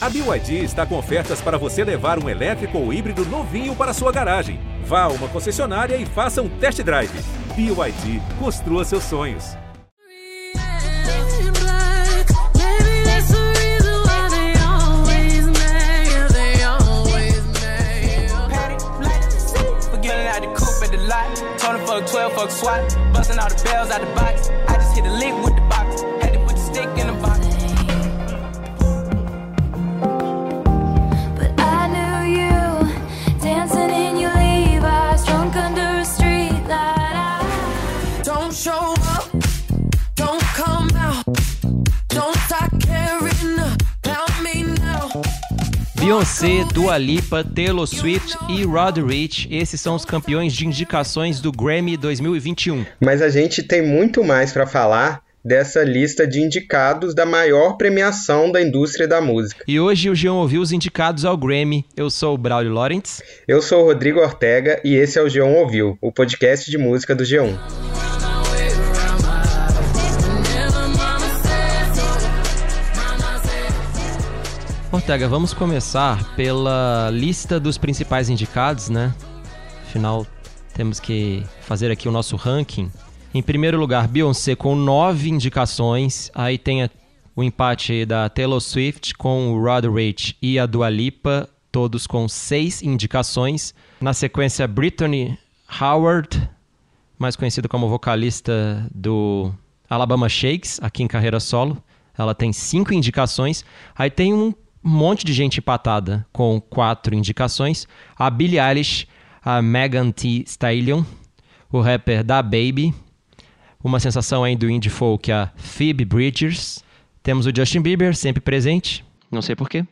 A BYD está com ofertas para você levar um elétrico ou híbrido novinho para sua garagem. Vá a uma concessionária e faça um test drive. BYD, construa seus sonhos. Fuck 12, fuck SWAT, busting all the bells out the box. Beyoncé, Dua Lipa, Taylor Swift e Rod Rich, esses são os campeões de indicações do Grammy 2021. Mas a gente tem muito mais para falar dessa lista de indicados da maior premiação da indústria da música. E hoje o Jean ouviu os indicados ao Grammy. Eu sou o Braulio Lawrence. Eu sou o Rodrigo Ortega e esse é o G1 Ouviu, o podcast de música do G1. Ortega, vamos começar pela lista dos principais indicados, né? Afinal, temos que fazer aqui o nosso ranking. Em primeiro lugar, Beyoncé com nove indicações. Aí tem o empate da Taylor Swift com o Rod Rich e a Dua Lipa, todos com seis indicações. Na sequência, Brittany Howard, mais conhecida como vocalista do Alabama Shakes, aqui em carreira solo. Ela tem cinco indicações. Aí tem um monte de gente empatada com quatro indicações. A Billie Eilish, a Megan Thee Stallion, o rapper Da Baby, uma sensação aí do indie folk, a Phoebe Bridgers. Temos o Justin Bieber, sempre presente. Não sei porquê.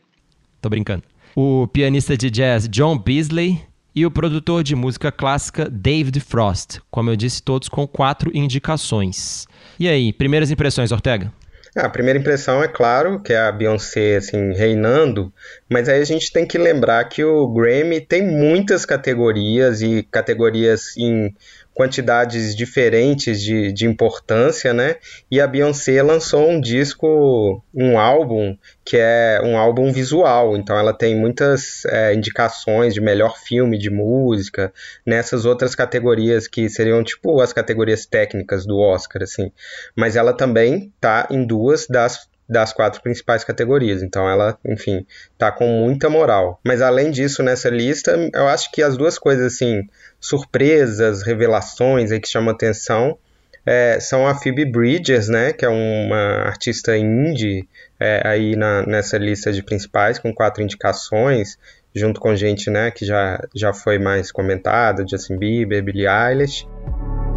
Tô brincando. O pianista de jazz John Beasley e o produtor de música clássica David Frost. Como eu disse, todos com quatro indicações. E aí, primeiras impressões, Ortega? Ah, A primeira impressão é claro que é a Beyoncé assim reinando, mas aí a gente tem que lembrar que o Grammy tem muitas categorias e categorias em quantidades diferentes de, de importância, né? E a Beyoncé lançou um disco, um álbum que é um álbum visual, então ela tem muitas é, indicações de melhor filme de música nessas outras categorias que seriam tipo as categorias técnicas do Oscar, assim. Mas ela também tá em duas das das quatro principais categorias. Então ela, enfim, tá com muita moral. Mas além disso, nessa lista, eu acho que as duas coisas assim, surpresas, revelações aí que chamam atenção, é, são a Phoebe Bridgers, né, que é uma artista indie é, aí na, nessa lista de principais, com quatro indicações, junto com gente, né, que já, já foi mais comentada, Justin Bieber, Billie Eilish.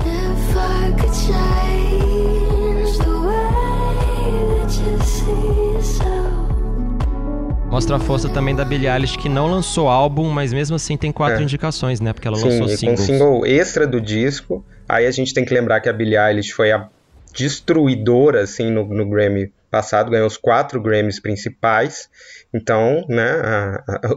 If I could Mostra a força também da Billie Eilish, que não lançou álbum, mas mesmo assim tem quatro É. indicações, né? Porque ela Sim, lançou com singles. single extra do disco. Aí a gente tem que lembrar que a Billie Eilish foi a destruidora, assim, no, no Grammy passado, ganhou os quatro Grammys principais. Então, né, a, a-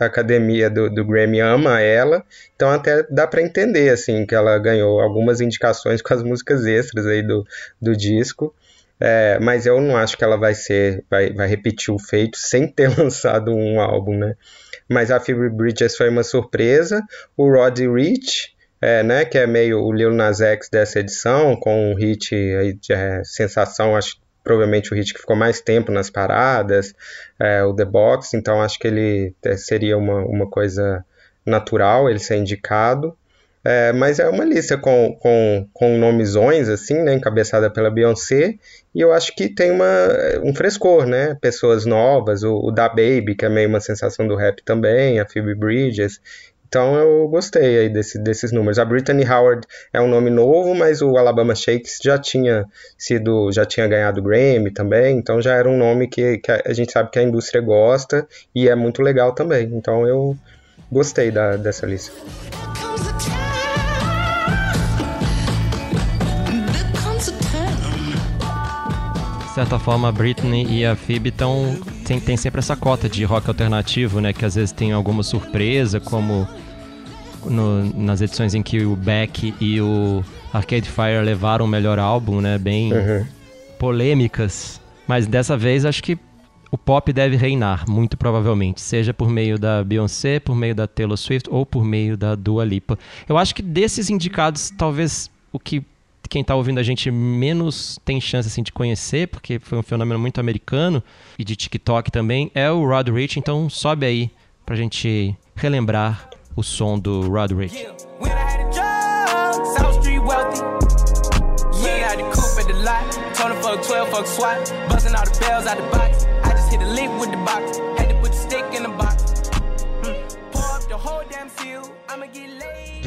a academia do, do Grammy ama ela. Então até dá pra entender, assim, que ela ganhou algumas indicações com as músicas extras aí do, do disco. É, mas eu não acho que ela vai ser, vai, vai repetir o feito sem ter lançado um álbum, né? Mas a Phoebe Bridges foi uma surpresa. O Roddy Rich, é, né, que é meio o Lil Nas X dessa edição, com um hit aí de é, sensação, acho provavelmente o hit que ficou mais tempo nas paradas, é, o The Box, então acho que ele é, seria uma, uma coisa natural ele ser indicado. É, mas é uma lista com, com, com nomezões, assim, né, encabeçada pela Beyoncé, e eu acho que tem uma, um frescor, né, pessoas novas, o, o Da Baby, que é meio uma sensação do rap também, a Phoebe Bridges, então eu gostei aí desse, desses números. A Brittany Howard é um nome novo, mas o Alabama Shakes já tinha sido, já tinha ganhado Grammy também, então já era um nome que, que a gente sabe que a indústria gosta e é muito legal também. Então eu gostei da, dessa lista. Certa forma, a Britney e a Phoebe tão, tem, tem sempre essa cota de rock alternativo, né? Que às vezes tem alguma surpresa, como no- nas edições em que o Beck e o Arcade Fire levaram o melhor álbum, né? Bem Uhum. polêmicas. Mas dessa vez acho que o pop deve reinar, muito provavelmente, seja por meio da Beyoncé, por meio da Taylor Swift ou por meio da Dua Lipa. Eu acho que desses indicados, talvez o que quem tá ouvindo a gente menos tem chance assim de conhecer, porque foi um fenômeno muito americano e de TikTok também, é o Rod Rich, então sobe aí pra gente relembrar o som do Rod Rich. Yeah, a the fuck 12, fuck all the bells out the box. I just hit a lick with the box.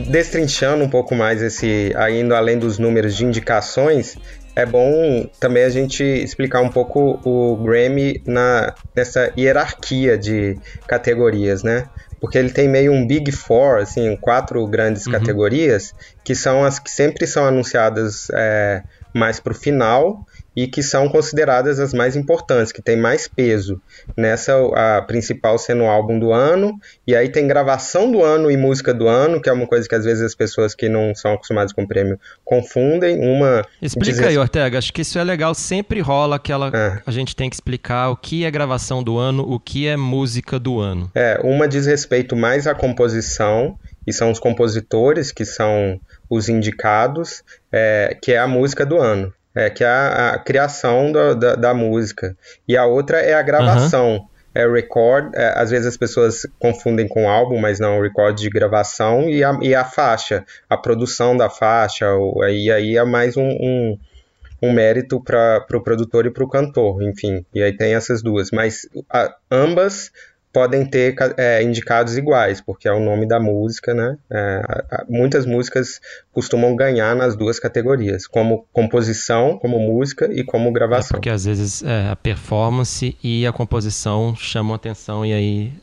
Destrinchando um pouco mais esse, indo além dos números de indicações, é bom também a gente explicar um pouco o Grammy na, nessa hierarquia de categorias, né? Porque ele tem meio um Big Four, assim, quatro grandes categorias, que são as que sempre são anunciadas é, mais para o final e que são consideradas as mais importantes, que tem mais peso. Nessa, a principal sendo o álbum do ano, e aí tem gravação do ano e música do ano, que é uma coisa que às vezes as pessoas que não são acostumadas com o prêmio confundem. Uma Explica aí, Ortega. Acho que isso é legal. Sempre rola aquela. É. A gente tem que explicar o que é gravação do ano, o que é música do ano. É, uma diz respeito mais à composição, e são os compositores que são os indicados, é, que é a música do ano, é, que é a, a criação da, da, da música. E a outra é a gravação. É record, é, às vezes as pessoas confundem com álbum, mas não, record de gravação e a, e a faixa, a produção da faixa, o- aí, aí é mais um, um, um mérito para o pro produtor e para o cantor, enfim. E aí tem essas duas. Mas a- ambas podem ter é, indicados iguais, porque é o nome da música, né? É, muitas músicas costumam ganhar nas duas categorias, como composição, como música e como É gravação. porque às vezes é, a performance e a composição chamam atenção e aí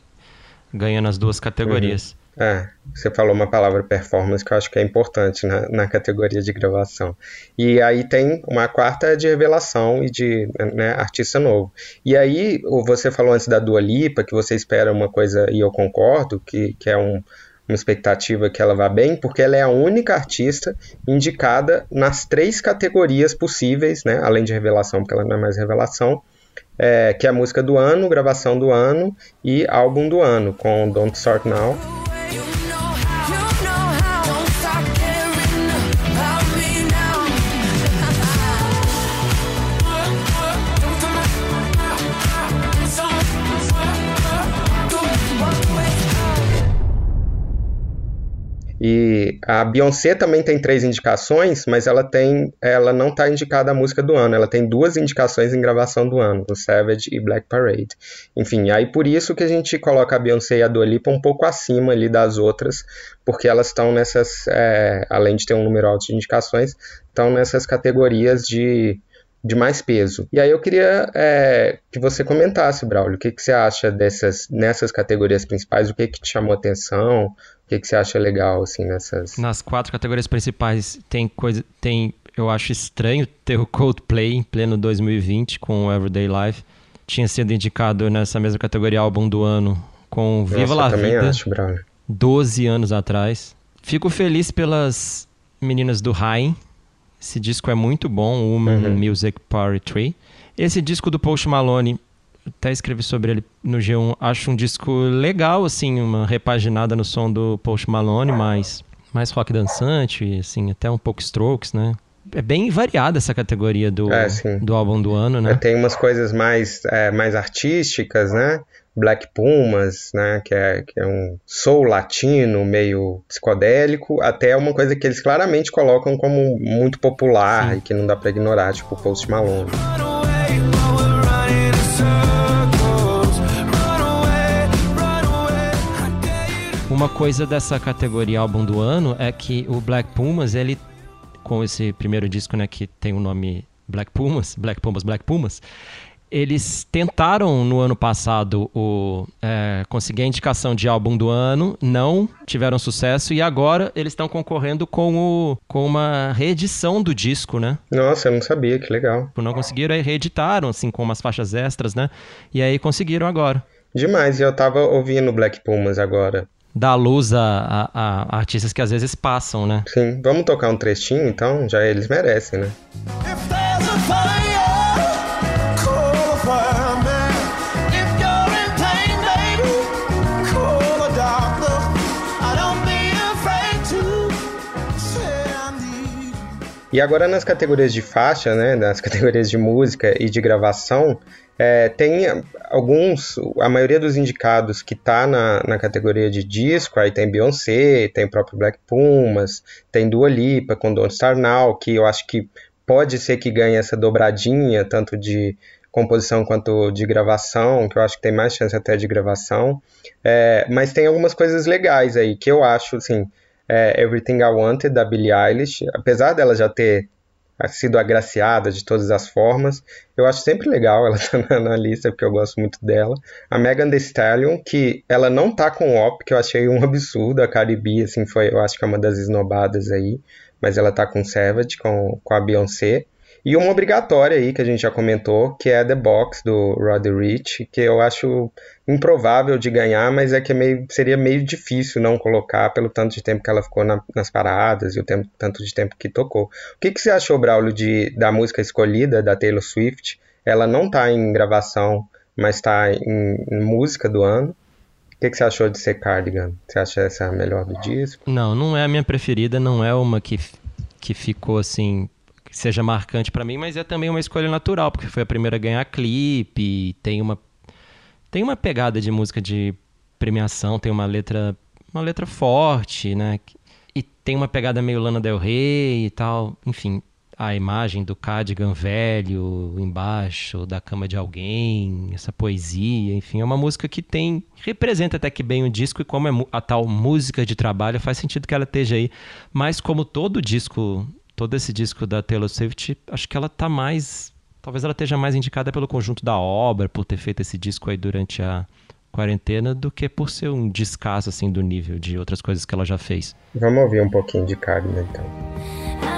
ganha nas duas categorias. É, você falou uma palavra performance que eu acho que é importante na, na categoria de gravação. E aí tem uma quarta de revelação e de né, artista novo. E aí, você falou antes da Dua Lipa, que você espera uma coisa, e eu concordo, que, que é um- uma expectativa que ela vá bem, porque ela é a única artista indicada nas três categorias possíveis, né, além de revelação, porque ela não é mais revelação, é, que é a música do ano, gravação do ano e álbum do ano, com Don't Start Now. E a Beyoncé também tem três indicações, mas ela tem, ela não está indicada a música do ano. Ela tem duas indicações em gravação do ano, o Savage e Black Parade. Enfim, aí por isso que a gente coloca a Beyoncé e a Dua Lipa um pouco acima ali das outras, porque elas estão nessas, é, além de ter um número alto de indicações, estão nessas categorias de de mais peso. E aí eu queria é, que você comentasse, Braulio, o que, que você acha dessas nessas categorias principais, o que, que te chamou atenção, o que, que você acha legal assim nessas. Nas quatro categorias principais tem coisa. Tem. Eu acho estranho ter o Coldplay em pleno 2020 com o Everyday Life. Tinha sido indicado nessa mesma categoria álbum do ano com Viva Nossa, La Vida. acho, Braulio. 12 anos atrás. Fico feliz pelas meninas do Rain. Esse disco é muito bom, Woman Music Poetry. Esse disco do Post Malone, até escrevi sobre ele no G1, acho um disco legal, assim, uma repaginada no som do Post Malone, mas mais rock dançante, assim, até um pouco strokes, né? É bem variada essa categoria do, É, do álbum do ano, né? Tem umas coisas mais, é, mais artísticas, né? Black Pumas, né? Que é, que é um soul latino, meio psicodélico, até uma coisa que eles claramente colocam como muito popular Sim. e que não dá pra ignorar, tipo Post Malone. Uma coisa dessa categoria álbum do ano é que o Black Pumas, ele com esse primeiro disco, né, que tem o nome Black Pumas, Black Pumas, Black Pumas, eles tentaram no ano passado o, é, conseguir a indicação de álbum do ano, não tiveram sucesso e agora eles estão concorrendo com, o, com uma reedição do disco, né? Nossa, eu não sabia, que legal. Não conseguiram, aí reeditaram, assim, com umas faixas extras, né? E aí conseguiram agora. Demais, e eu tava ouvindo Black Pumas agora. Dar luz a, a- a artistas que às vezes passam, né? Sim, vamos tocar um trechinho então? Já eles merecem, né? If E agora nas categorias de faixa, né, nas categorias de música e de gravação, é, tem alguns, a maioria dos indicados que tá na, na categoria de disco, aí tem Beyoncé, tem próprio Black Pumas, tem Dua Lipa com Don't Star Now, que eu acho que pode ser que ganhe essa dobradinha, tanto de composição quanto de gravação, que eu acho que tem mais chance até de gravação. É, mas tem algumas coisas legais aí, que eu acho, assim, é, Everything I Wanted, da Billie Eilish, apesar dela já ter sido agraciada de todas as formas, eu acho sempre legal ela tá na, lista, porque eu gosto muito dela. A Megan Thee Stallion, que ela não tá com o OP, que eu achei um absurdo, a Cardi B, assim, foi, eu acho que é uma das esnobadas aí, mas ela tá com Savage, com, com a Beyoncé. E uma obrigatória aí, que a gente já comentou, que é The Box, do Roddy Rich, que eu acho improvável de ganhar, mas é que é meio, seria meio difícil não colocar pelo tanto de tempo que ela ficou na, nas paradas e o tempo, tanto de tempo que tocou. O que, que você achou, Braulio, de, da música escolhida, da Taylor Swift? Ela não está em gravação, mas está em, em música do ano. O que, que você achou de ser Cardigan? Você acha essa a melhor do disco? Não, não é a minha preferida, não é uma que, que ficou assim seja marcante para mim, mas é também uma escolha natural, porque foi a primeira a ganhar clipe, tem uma tem uma pegada de música de premiação, tem uma letra uma letra forte, né? E tem uma pegada meio Lana Del Rey e tal, enfim, a imagem do cardigan velho embaixo da cama de alguém, essa poesia, enfim, é uma música que tem representa até que bem o disco e como é a tal música de trabalho, faz sentido que ela esteja aí, mas como todo disco todo esse disco da Taylor Swift, acho que ela tá mais. Talvez ela esteja mais indicada pelo conjunto da obra, por ter feito esse disco aí durante a quarentena, do que por ser um descaso assim do nível de outras coisas que ela já fez. Vamos ouvir um pouquinho de Carmen então.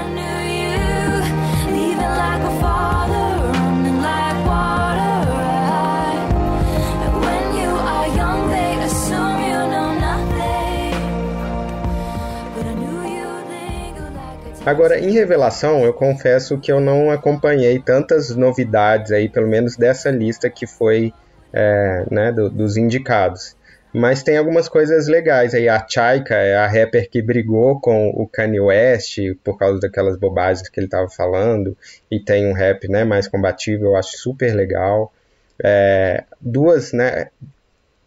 Agora, em revelação, eu confesso que eu não acompanhei tantas novidades aí, pelo menos dessa lista que foi é, né, do, dos indicados. Mas tem algumas coisas legais aí. A Chaika é a rapper que brigou com o Kanye West por causa daquelas bobagens que ele estava falando. E tem um rap né, mais combativo, eu acho super legal. É, duas, né?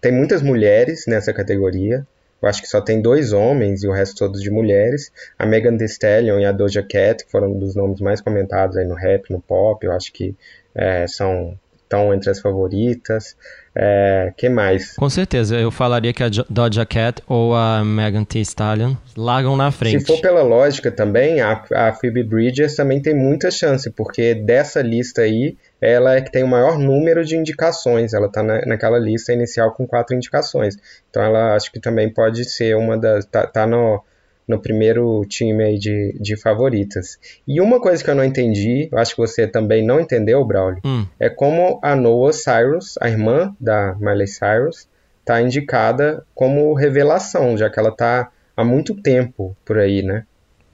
Tem muitas mulheres nessa categoria. Eu acho que só tem dois homens e o resto todos de mulheres. A Megan Thee Stallion e a Doja Cat, que foram um dos nomes mais comentados aí no rap, no pop, eu acho que é, são estão entre as favoritas. É, que mais? Com certeza, eu falaria que a Doja Cat ou a Megan Thee Stallion largam na frente. Se for pela lógica também, a, a Phoebe Bridgers também tem muita chance, porque dessa lista aí, ela é que tem o maior número de indicações. Ela está na, naquela lista inicial com quatro indicações. Então ela acho que também pode ser uma das. tá, tá no no primeiro time aí de, de favoritas. E uma coisa que eu não entendi, eu acho que você também não entendeu, Braulio, hum. é como a Noah Cyrus, a irmã da Miley Cyrus, está indicada como revelação, já que ela está há muito tempo por aí, né?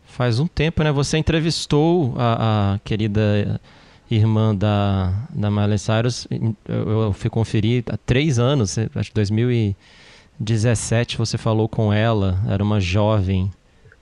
Faz um tempo, né? Você entrevistou a, a querida irmã da, da Miley Cyrus, eu, eu fui conferir há três anos, acho que 2017 você falou com ela, era uma jovem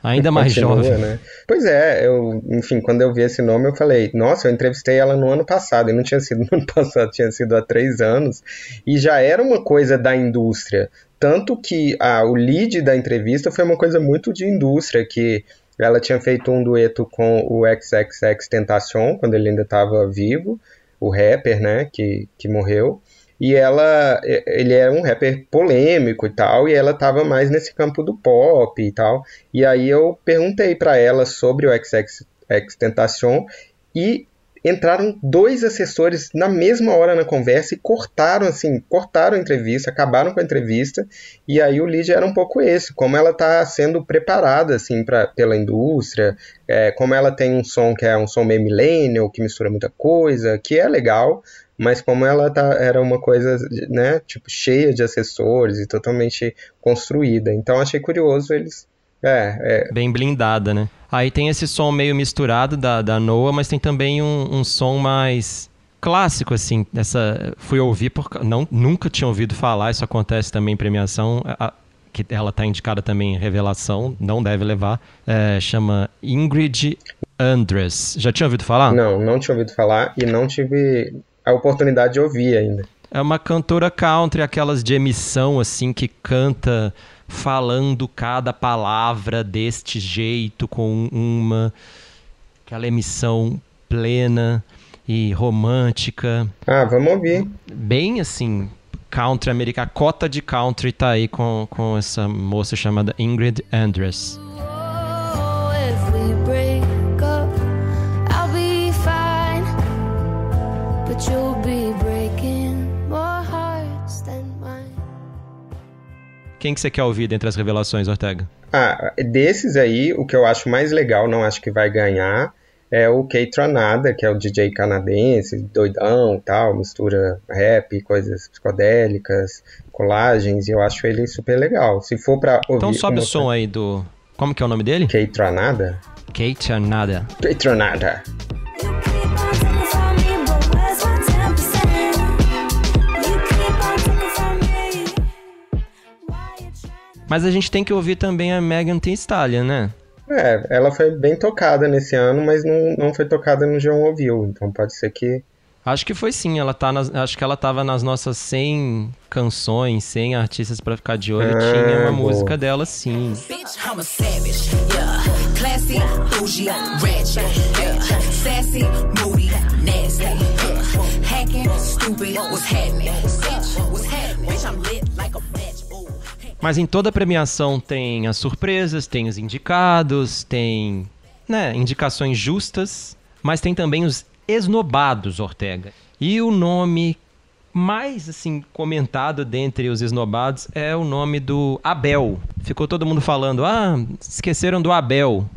Ainda mais Continua, jovem. Né? Pois é, eu, enfim, quando eu vi esse nome, eu falei, nossa, eu entrevistei ela no ano passado, e não tinha sido no ano passado, tinha sido há três anos, e já era uma coisa da indústria. Tanto que ah, o lead da entrevista foi uma coisa muito de indústria, que ela tinha feito um dueto com o XXX Tentacion, quando ele ainda estava vivo, o rapper, né, que, que morreu e ela ele é um rapper polêmico e tal e ela tava mais nesse campo do pop e tal. E aí eu perguntei para ela sobre o XX Tentacion e entraram dois assessores na mesma hora na conversa e cortaram assim, cortaram a entrevista, acabaram com a entrevista, e aí o lead era um pouco esse, como ela está sendo preparada assim pra, pela indústria, é, como ela tem um som que é um som meio millennial, que mistura muita coisa, que é legal, mas como ela tá, era uma coisa, né, tipo, cheia de acessórios e totalmente construída. Então achei curioso eles. É, é. Bem blindada, né? Aí tem esse som meio misturado da, da Noah, mas tem também um, um som mais clássico, assim. Essa, fui ouvir, porque não, nunca tinha ouvido falar, isso acontece também em premiação. A, que ela está indicada também em revelação, não deve levar. É, chama Ingrid Andress. Já tinha ouvido falar? Não, não tinha ouvido falar e não tive a oportunidade de ouvir ainda. É uma cantora country, aquelas de emissão, assim, que canta falando cada palavra deste jeito, com uma. aquela emissão plena e romântica. Ah, vamos ouvir. Bem assim, country americana. A cota de country tá aí com, com essa moça chamada Ingrid Andress. Oh, Quem que você quer ouvir dentre as revelações, Ortega? Ah, desses aí, o que eu acho mais legal, não acho que vai ganhar, é o Kay Tranada, que é o DJ canadense, doidão e tal, mistura rap, coisas psicodélicas, colagens, e eu acho ele super legal. Se for pra ouvir... Então sobe o som aí do. Como que é o nome dele? Kay Tranada? Kate Nada. Kay Tranada. Mas a gente tem que ouvir também a Megan Thee Stallion, né? É, ela foi bem tocada nesse ano, mas não, não foi tocada no João Ouviu, então pode ser que... Acho que foi sim, ela tá nas- acho que ela tava nas nossas 100 canções, 100 artistas pra ficar de olho, Ah, tinha uma boa. música dela sim. Bitch, I'm a savage, yeah. Classy, bougie, ratchet, yeah. Sassy, moody, nasty, yeah. Hacking, stupid, what's happening? Bitch, what's happening? Bitch, I'm lit like a. Mas em toda premiação tem as surpresas, tem os indicados, tem, né, indicações justas, mas tem também os esnobados, Ortega. E o nome mais assim comentado dentre os esnobados é o nome do Abel. Ficou todo mundo falando: "Ah, esqueceram do Abel".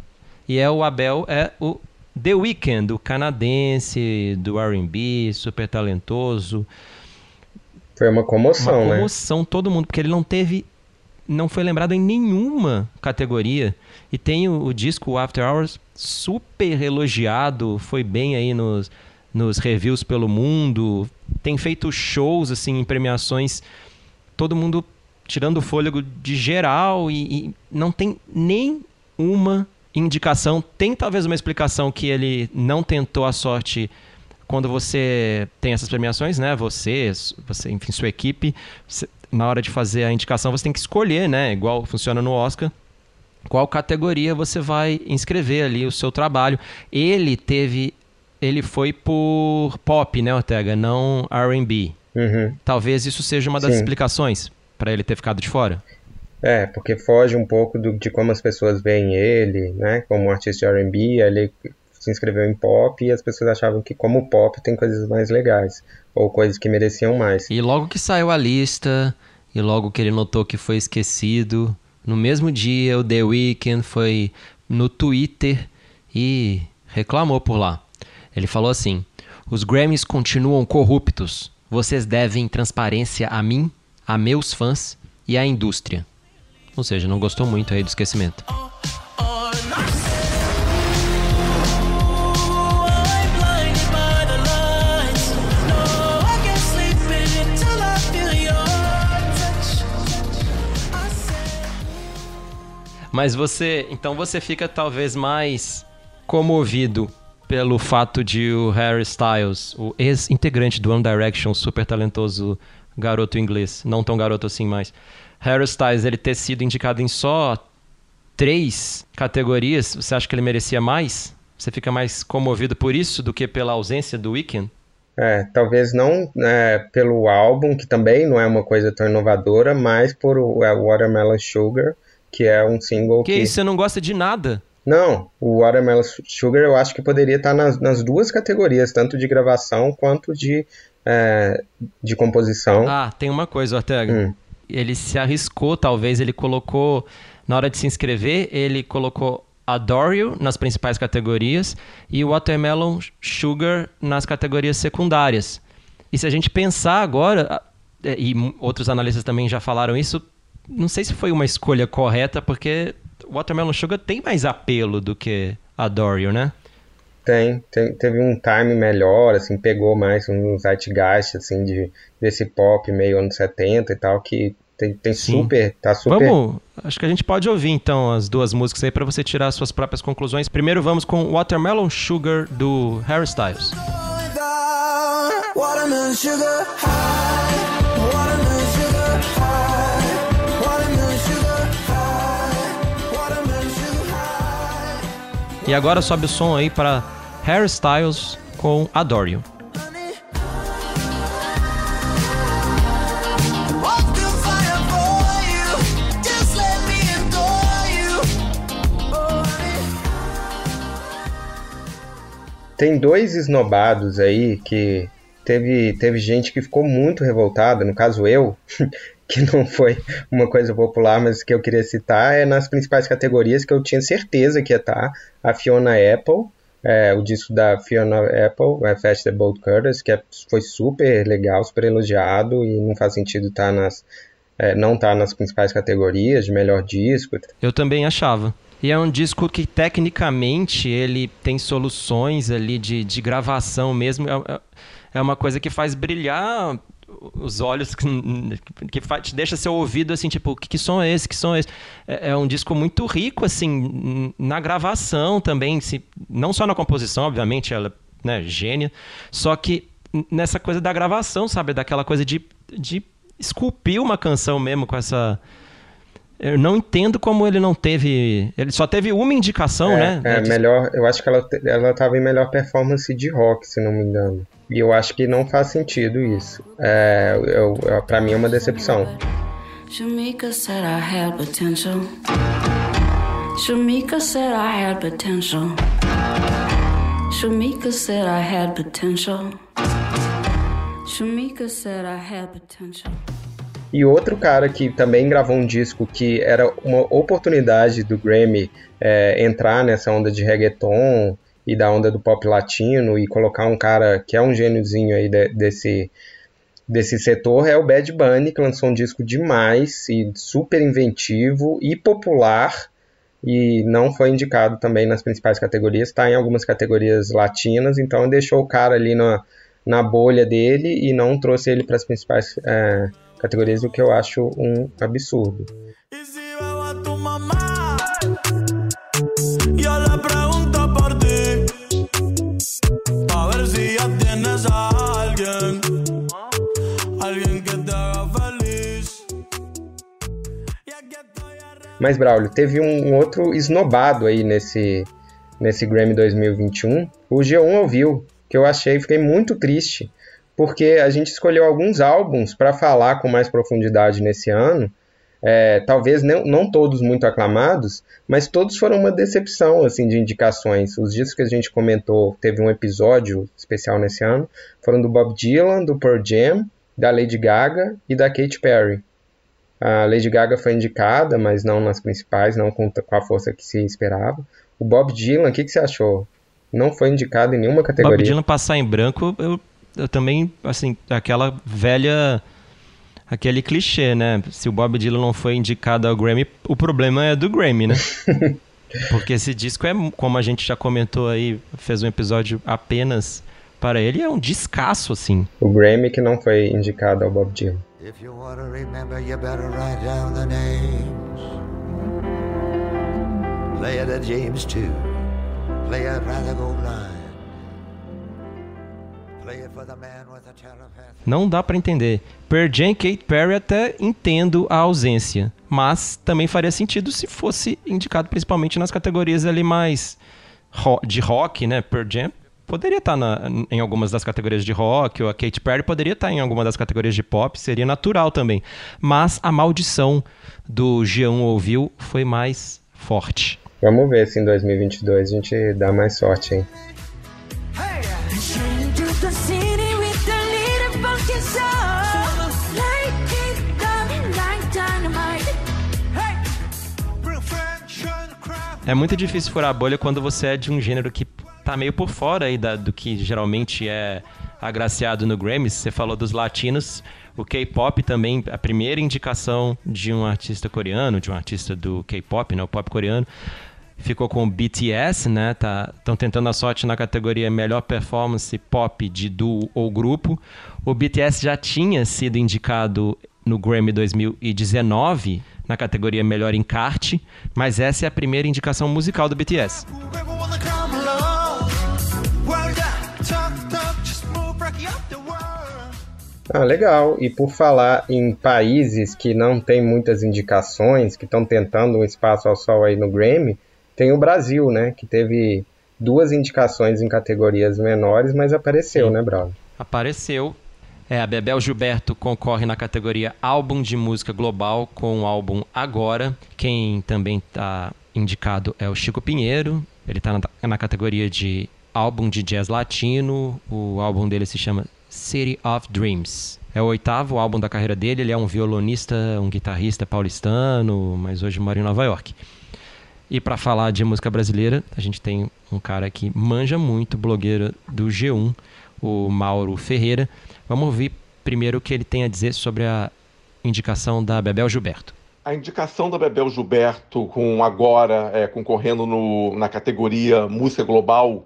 E é o Abel é o The Weeknd, o canadense do R&B, super talentoso, Foi uma comoção, uma né? comoção todo mundo, porque ele não teve. Não foi lembrado em nenhuma categoria. E tem o, o disco After Hours super elogiado, foi bem aí nos, nos reviews pelo mundo. Tem feito shows assim em premiações, todo mundo tirando o fôlego de geral e, e não tem nem uma indicação. Tem talvez uma explicação que ele não tentou a sorte quando você tem essas premiações, né? Você, você enfim, sua equipe, na hora de fazer a indicação, você tem que escolher, né? Igual funciona no Oscar. Qual categoria você vai inscrever ali o seu trabalho? Ele teve. Ele foi por pop, né, Ortega? Não RB. Uhum. Talvez isso seja uma das Sim. explicações para ele ter ficado de fora. É, porque foge um pouco do- de como as pessoas veem ele, né? Como um artista de R&B, ele se inscreveu em pop e as pessoas achavam que como pop tem coisas mais legais ou coisas que mereciam mais. E logo que saiu a lista, e logo que ele notou que foi esquecido, no mesmo dia o The Weeknd foi no Twitter e reclamou por lá. Ele falou assim: Os Grammys continuam corruptos. Vocês devem transparência a mim, a meus fãs e à indústria. Ou seja, não gostou muito aí do esquecimento. Mas você, então você fica talvez mais comovido pelo fato de o Harry Styles, o ex-integrante do One Direction, super talentoso garoto inglês, não tão garoto assim mais, Harry Styles, ele ter sido indicado em só três categorias, você acha que ele merecia mais? Você fica mais comovido por isso do que pela ausência do Weeknd? É, talvez não é, pelo álbum, que também não é uma coisa tão inovadora, mas por o é, Watermelon Sugar, que é um single Que que... isso, você não gosta de nada? Não, o Watermelon Sugar eu acho que poderia estar nas, nas duas categorias, tanto de gravação quanto de, é, de composição. Ah, tem uma coisa, Ortega. Hum. Ele se arriscou, talvez. Ele colocou, na hora de se inscrever, ele colocou Adore You nas principais categorias e Watermelon Sugar nas categorias secundárias. E se a gente pensar agora, e outros analistas também já falaram isso, não sei se foi uma escolha correta, porque Watermelon Sugar tem mais apelo do que Adore You, né? Tem, tem- teve um time melhor, assim, pegou mais um zeitgeist, assim, de, desse pop meio anos 70 e tal, que Tem, tem super, tá super. Vamos, acho que a gente pode ouvir então as duas músicas aí pra você tirar as suas próprias conclusões. Primeiro vamos com Watermelon Sugar do Harry Styles. Watermelon sugar E agora sobe o som aí para Harry Styles com Adore You. Tem dois esnobados aí que teve, teve gente que ficou muito revoltada, no caso eu, que não foi uma coisa popular, mas que eu queria citar, é nas principais categorias que eu tinha certeza que ia estar a Fiona Apple, é, o disco da Fiona Apple, é Fast the Boat Cutters, que é- foi super legal, super elogiado e não faz sentido estar nas, é, não estar nas principais categorias de melhor disco. Eu também achava. E é um disco que tecnicamente ele tem soluções ali de, de gravação mesmo. É, é- é uma coisa que faz brilhar os olhos, que, que te deixa seu ouvido assim, tipo, que, que som é esse? Que som é esse? É, é um disco muito rico, assim, na gravação também. Se, não só na composição, obviamente, ela é né, gênia, só que nessa coisa da gravação, sabe? Daquela coisa de, de esculpir uma canção mesmo com essa. Eu não entendo como ele não teve. Ele só teve uma indicação, É, né? é De- melhor, eu acho que ela, ela tava em melhor performance de rock, se não me engano. E eu acho que não faz sentido isso. É, eu, eu, pra mim é uma decepção. Shamika said I had potential. Shamika said I had potential. Shamika said I had potential. Shamika said I had potential. E outro cara que também gravou um disco que era uma oportunidade do Grammy é, entrar nessa onda de reggaeton e da onda do pop latino e colocar um cara que é um gêniozinho aí de- desse, desse setor é o Bad Bunny, que lançou um disco demais e super inventivo e popular e não foi indicado também nas principais categorias, está em algumas categorias latinas, então deixou o cara ali na, na bolha dele e não trouxe ele para as principais é, categorias, o que eu acho um absurdo. Mas, Braulio, teve um outro esnobado aí nesse, nesse Grammy 2021, o G1 ouviu, que eu achei, fiquei muito triste, porque a gente escolheu alguns álbuns para falar com mais profundidade nesse ano, é, talvez não, não todos muito aclamados, mas todos foram uma decepção assim de indicações. Os discos que a gente comentou, teve um episódio especial nesse ano, foram do Bob Dylan, do Pearl Jam, da Lady Gaga e da Katy Perry. A Lady Gaga foi indicada, mas não nas principais, não com, com a força que se esperava. O Bob Dylan, o que, que você achou? Não foi indicado em nenhuma Bob categoria. Dylan passar em branco, eu, eu também, assim, aquela velha. Aquele clichê, né? Se o Bob Dylan não foi indicado ao Grammy, o problema é do Grammy, né? Porque esse disco é, como a gente já comentou aí, fez um episódio apenas para ele, é um descasso, assim. O Grammy que não foi indicado ao Bob Dylan. If you want to remember, you better write down the names. Play it at James too. Play it rather go blind. Play it for the man with the telepath. Não dá pra entender. Per Jam Kate Perry até entendo a ausência, mas também faria sentido se fosse indicado principalmente nas categorias ali mais de rock, né? Per Jam poderia estar na- em algumas das categorias de rock, ou a Kate Perry poderia estar em alguma das categorias de pop, seria natural também. Mas a maldição do G1 ouviu foi mais forte. Vamos ver se em 2022 a gente dá mais sorte, hein? É muito difícil furar a bolha quando você é de um gênero que tá meio por fora aí da- do que geralmente é agraciado no Grammy. Você falou dos latinos. O K-pop também, a primeira indicação de um artista coreano, de um artista do K-pop, né, o pop coreano, ficou com o BTS, né? Estão tentando a sorte na categoria melhor performance pop de duo ou grupo. O BTS já tinha sido indicado no Grammy 2019 na categoria Melhor Encarte, mas essa é a primeira indicação musical do BTS. Ah, legal. E por falar em países que não tem muitas indicações, que estão tentando um espaço ao sol aí no Grammy, tem o Brasil, né? Que teve duas indicações em categorias menores, mas apareceu, Sim. né, Bravo? Apareceu. É, a Bebel Gilberto concorre na categoria Álbum de Música Global com o álbum Agora. Quem também está indicado é o Chico Pinheiro. Ele está na, na categoria de Álbum de Jazz Latino. O álbum dele se chama City of Dreams. É o oitavo álbum da carreira dele. Ele é um violonista, um guitarrista paulistano, mas hoje mora em Nova York. E para falar de música brasileira, a gente tem um cara que manja muito, blogueiro do G1, o Mauro Ferreira. Vamos ouvir primeiro o que ele tem a dizer sobre a indicação da Bebel Gilberto. A indicação da Bebel Gilberto, com agora é, concorrendo no, na categoria Música Global,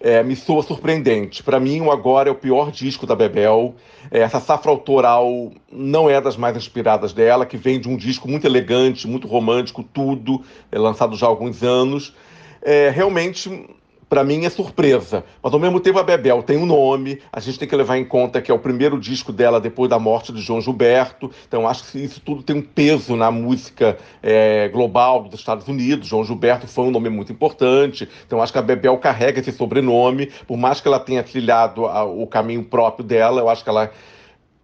é, me soa surpreendente. Para mim, o Agora é o pior disco da Bebel. É, essa safra autoral não é das mais inspiradas dela, que vem de um disco muito elegante, muito romântico, tudo, é, lançado já há alguns anos. É, realmente para mim é surpresa. Mas ao mesmo tempo a Bebel tem um nome, a gente tem que levar em conta que é o primeiro disco dela depois da morte de João Gilberto, então acho que isso tudo tem um peso na música é, global dos Estados Unidos. João Gilberto foi um nome muito importante, então acho que a Bebel carrega esse sobrenome, por mais que ela tenha trilhado a, o caminho próprio dela, eu acho que ela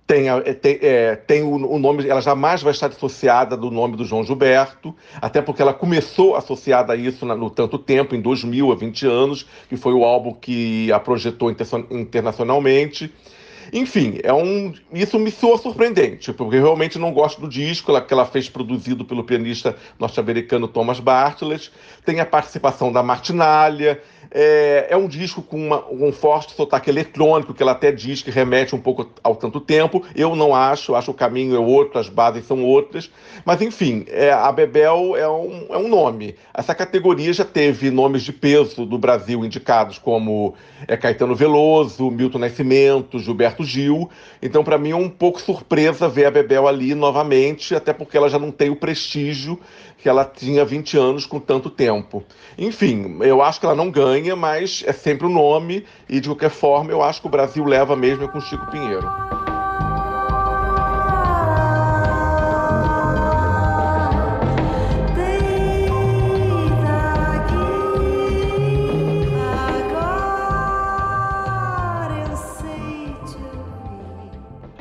tem, tem, é, tem o, o, nome, ela jamais vai estar dissociada do nome do João Gilberto, até porque ela começou associada a isso na, no tanto tempo, em 2000, há 20 anos, que foi o álbum que a projetou internacionalmente. Enfim, é um, isso me soa surpreendente, porque eu realmente não gosto do disco que ela fez produzido pelo pianista norte-americano Thomas Bartlett. Tem a participação da Martinalha. É, é um disco com uma, um forte sotaque eletrônico, que ela até diz que remete um pouco ao tanto tempo. Eu não acho, acho que o caminho é outro, as bases são outras. Mas, enfim, é, a Bebel é um, é um nome. Essa categoria já teve nomes de peso do Brasil indicados, como é, Caetano Veloso, Milton Nascimento, Gilberto Gil. Então, para mim, é um pouco surpresa ver a Bebel ali novamente, até porque ela já não tem o prestígio que ela tinha 20 anos com tanto tempo. Enfim, eu acho que ela não ganha, mas é sempre o um nome, e de qualquer forma, eu acho que o Brasil leva mesmo com Chico Pinheiro.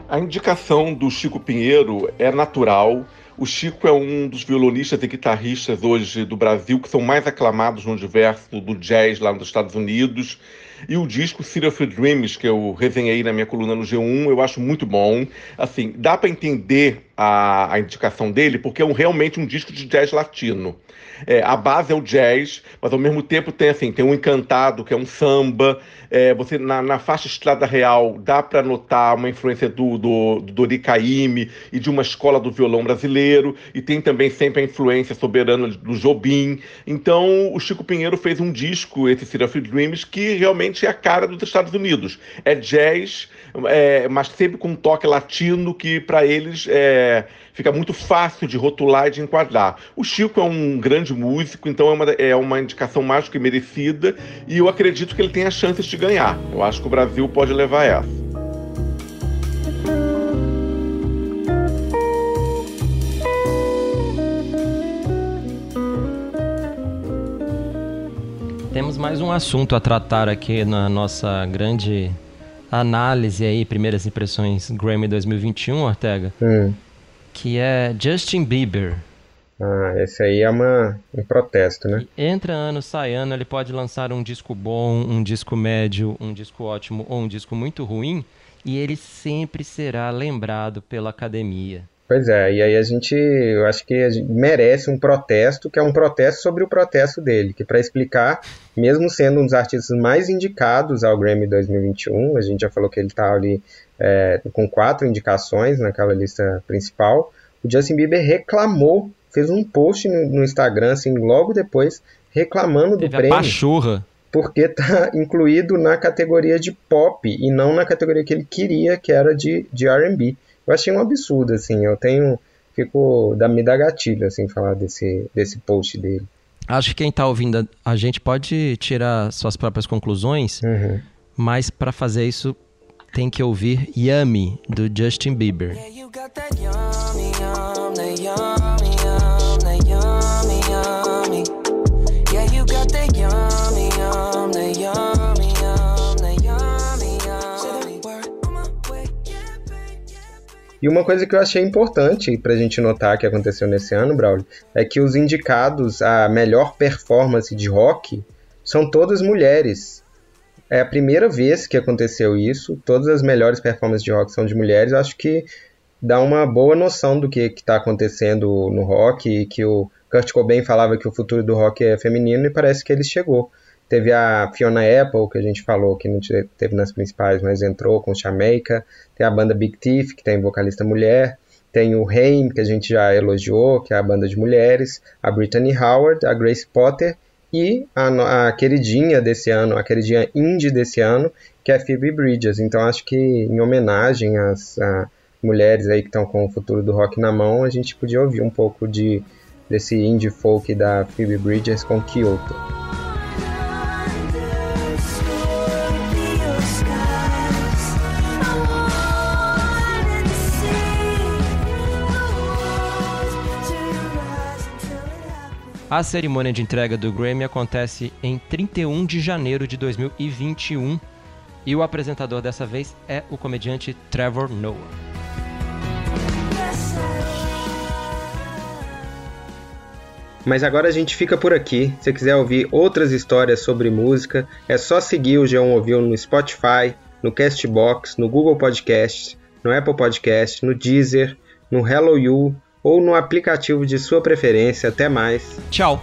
A indicação do Chico Pinheiro é natural. O Chico é um dos violonistas e guitarristas hoje do Brasil que são mais aclamados no universo do jazz lá nos Estados Unidos. E o disco City of Dreams, que eu resenhei na minha coluna no G1, eu acho muito bom. Assim, dá para entender a, a, indicação dele porque é um, realmente um disco de jazz latino. É, a base é o jazz, mas ao mesmo tempo tem assim, tem um encantado que é um samba. É, você na, na, faixa Estrada Real dá para notar uma influência do, do, do Caymmi e de uma escola do violão brasileiro e tem também sempre a influência soberana do Jobim. Então o Chico Pinheiro fez um disco, esse City of Dreams, que realmente é a cara dos Estados Unidos. É jazz, é, mas sempre com um toque latino que para eles é, fica muito fácil de rotular e de enquadrar. O Chico é um grande músico, então é uma, é uma indicação mais do que merecida e eu acredito que ele tem as chances de ganhar. Eu acho que o Brasil pode levar essa. Temos mais um assunto a tratar aqui na nossa grande análise aí, primeiras impressões Grammy 2021, Ortega, hum. Que é Justin Bieber. Ah, esse aí é uma, um protesto, né? Entra ano, sai ano, ele pode lançar um disco bom, um disco médio, um disco ótimo ou um disco muito ruim, e ele sempre será lembrado pela academia. Pois é, e aí a gente, eu acho que merece um protesto, que é um protesto sobre o protesto dele, que para explicar, mesmo sendo um dos artistas mais indicados ao Grammy 2021, a gente já falou que ele está ali é, com quatro indicações naquela lista principal, o Justin Bieber reclamou, fez um post no, no Instagram, assim, logo depois, reclamando Teve do prêmio. pachorra. Porque está incluído na categoria de pop e não na categoria que ele queria, que era de, de R&B. Eu achei um absurdo, assim. Eu tenho. Fico. Dá, me dá gatilho, assim, falar desse, desse post dele. Acho que quem tá ouvindo a gente pode tirar suas próprias conclusões, Uhum. mas para fazer isso tem que ouvir Yummy, do Justin Bieber. You E uma coisa que eu achei importante pra gente notar que aconteceu nesse ano, Braulio, é que os indicados a melhor performance de rock são todas mulheres. É a primeira vez que aconteceu isso. Todas as melhores performances de rock são de mulheres. Eu acho que dá uma boa noção do que está acontecendo no rock e que o Kurt Cobain falava que o futuro do rock é feminino e parece que ele chegou. Teve a Fiona Apple, que a gente falou que não te- teve nas principais, mas entrou com Jamaica. Tem a banda Big Thief, que tem vocalista mulher. Tem o Haim, que a gente já elogiou, que é a banda de mulheres. A Brittany Howard, a Grace Potter e a, a queridinha desse ano, a queridinha indie desse ano, que é a Phoebe Bridges. Então acho que em homenagem às mulheres aí que estão com o futuro do rock na mão, a gente podia ouvir um pouco de desse indie folk da Phoebe Bridges com Kyoto. A cerimônia de entrega do Grammy acontece em 31 de janeiro de 2021 e o apresentador dessa vez é o comediante Trevor Noah. Mas agora a gente fica por aqui. Se quiser ouvir outras histórias sobre música, é só seguir o G1 Ouviu no Spotify, no Castbox, no Google Podcast, no Apple Podcast, no Deezer, no Hello You ou no aplicativo de sua preferência. Até mais. Tchau!